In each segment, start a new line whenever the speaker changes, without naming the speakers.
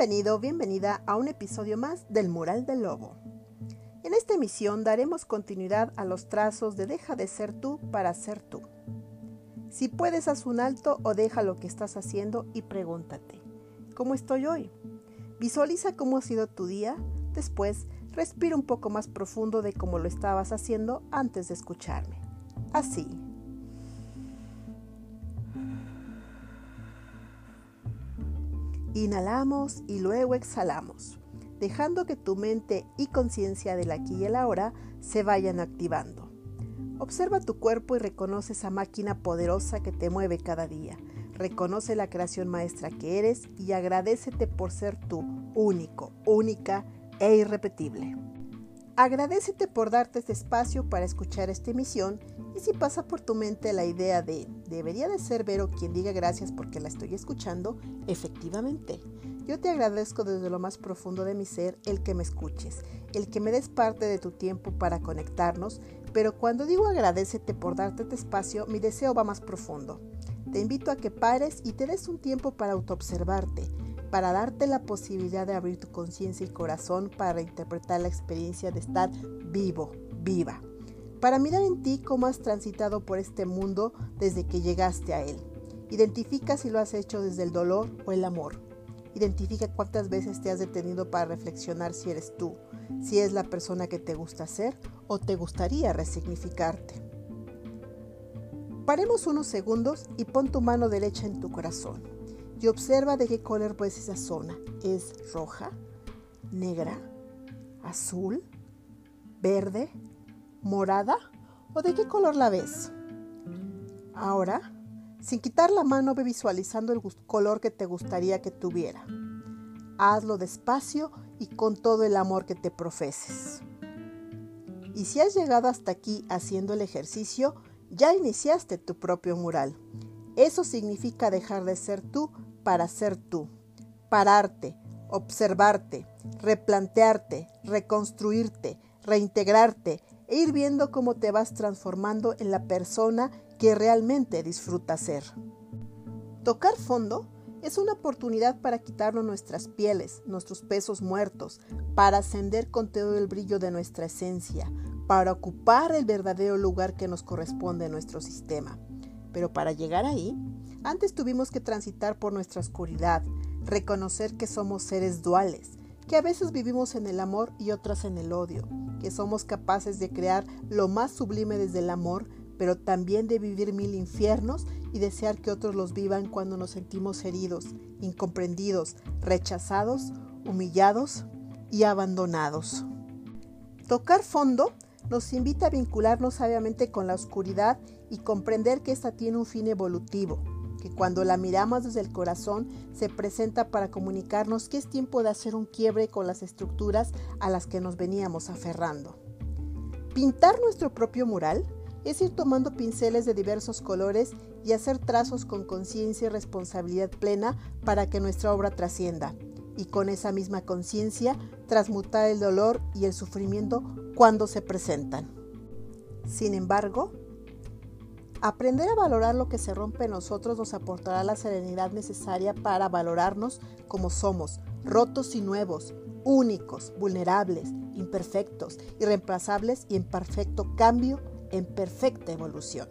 Bienvenido, bienvenida a un episodio más del Mural del Lobo. En esta emisión daremos continuidad a los trazos de Deja de ser tú para ser tú. Si puedes, haz un alto o deja lo que estás haciendo y pregúntate, ¿cómo estoy hoy? Visualiza cómo ha sido tu día, después respira un poco más profundo de cómo lo estabas haciendo antes de escucharme. Así. Inhalamos y luego exhalamos, dejando que tu mente y conciencia del aquí y el ahora se vayan activando. Observa tu cuerpo y reconoce esa máquina poderosa que te mueve cada día. Reconoce la creación maestra que eres y agradecete por ser tú, único, única e irrepetible. Agradecete por darte este espacio para escuchar esta emisión y si pasa por tu mente la idea de debería de ser Vero quien diga gracias porque la estoy escuchando, efectivamente. Yo te agradezco desde lo más profundo de mi ser el que me escuches, el que me des parte de tu tiempo para conectarnos, pero cuando digo agradecete por darte este espacio, mi deseo va más profundo. Te invito a que pares y te des un tiempo para autoobservarte, para darte la posibilidad de abrir tu conciencia y corazón para interpretar la experiencia de estar vivo, viva para mirar en ti cómo has transitado por este mundo desde que llegaste a él. Identifica si lo has hecho desde el dolor o el amor. Identifica cuántas veces te has detenido para reflexionar si eres tú, si es la persona que te gusta ser o te gustaría resignificarte. Paremos unos segundos y pon tu mano derecha en tu corazón y observa de qué color es esa zona. ¿Es roja, negra, azul, verde, morada o de qué color la ves. Ahora, sin quitar la mano, ve visualizando el color que te gustaría que tuviera. Hazlo despacio y con todo el amor que te profeses. Y si has llegado hasta aquí haciendo el ejercicio, ya iniciaste tu propio mural. Eso significa dejar de ser tú para ser tú. Pararte, observarte, replantearte, reconstruirte, reintegrarte e ir viendo cómo te vas transformando en la persona que realmente disfruta ser. Tocar fondo es una oportunidad para quitarnos nuestras pieles, nuestros pesos muertos, para ascender con todo el brillo de nuestra esencia, para ocupar el verdadero lugar que nos corresponde en nuestro sistema. Pero para llegar ahí, antes tuvimos que transitar por nuestra oscuridad, reconocer que somos seres duales, que a veces vivimos en el amor y otras en el odio, que somos capaces de crear lo más sublime desde el amor, pero también de vivir mil infiernos y desear que otros los vivan cuando nos sentimos heridos, incomprendidos, rechazados, humillados y abandonados. Tocar fondo nos invita a vincularnos sabiamente con la oscuridad y comprender que ésta tiene un fin evolutivo, que cuando la miramos desde el corazón se presenta para comunicarnos que es tiempo de hacer un quiebre con las estructuras a las que nos veníamos aferrando. Pintar nuestro propio mural es ir tomando pinceles de diversos colores y hacer trazos con conciencia y responsabilidad plena para que nuestra obra trascienda y con esa misma conciencia transmutar el dolor y el sufrimiento cuando se presentan. Sin embargo, Aprender a valorar lo que se rompe en nosotros nos aportará la serenidad necesaria para valorarnos como somos, rotos y nuevos, únicos, vulnerables, imperfectos, irreemplazables y en perfecto cambio, en perfecta evolución.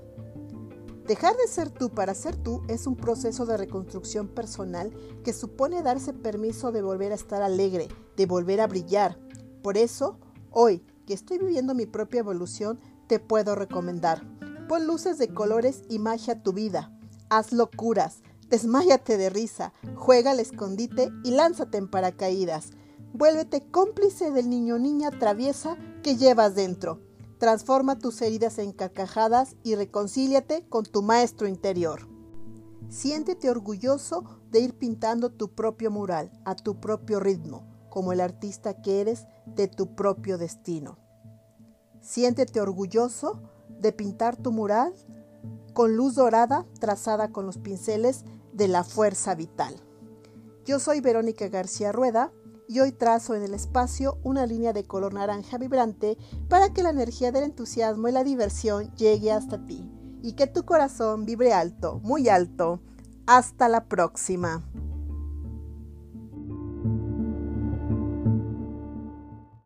Dejar de ser tú para ser tú es un proceso de reconstrucción personal que supone darse permiso de volver a estar alegre, de volver a brillar. Por eso, hoy que estoy viviendo mi propia evolución, te puedo recomendar Pon luces de colores y magia a tu vida. Haz locuras, desmáyate de risa, juega al escondite y lánzate en paracaídas. Vuélvete cómplice del niño niña traviesa que llevas dentro. Transforma tus heridas en carcajadas y reconcíliate con tu maestro interior. Siéntete orgulloso de ir pintando tu propio mural a tu propio ritmo, como el artista que eres de tu propio destino. Siéntete orgulloso de pintar tu mural con luz dorada trazada con los pinceles de la fuerza vital. Yo soy Verónica García Rueda y hoy trazo en el espacio una línea de color naranja vibrante para que la energía del entusiasmo y la diversión llegue hasta ti y que tu corazón vibre alto, muy alto. Hasta la próxima.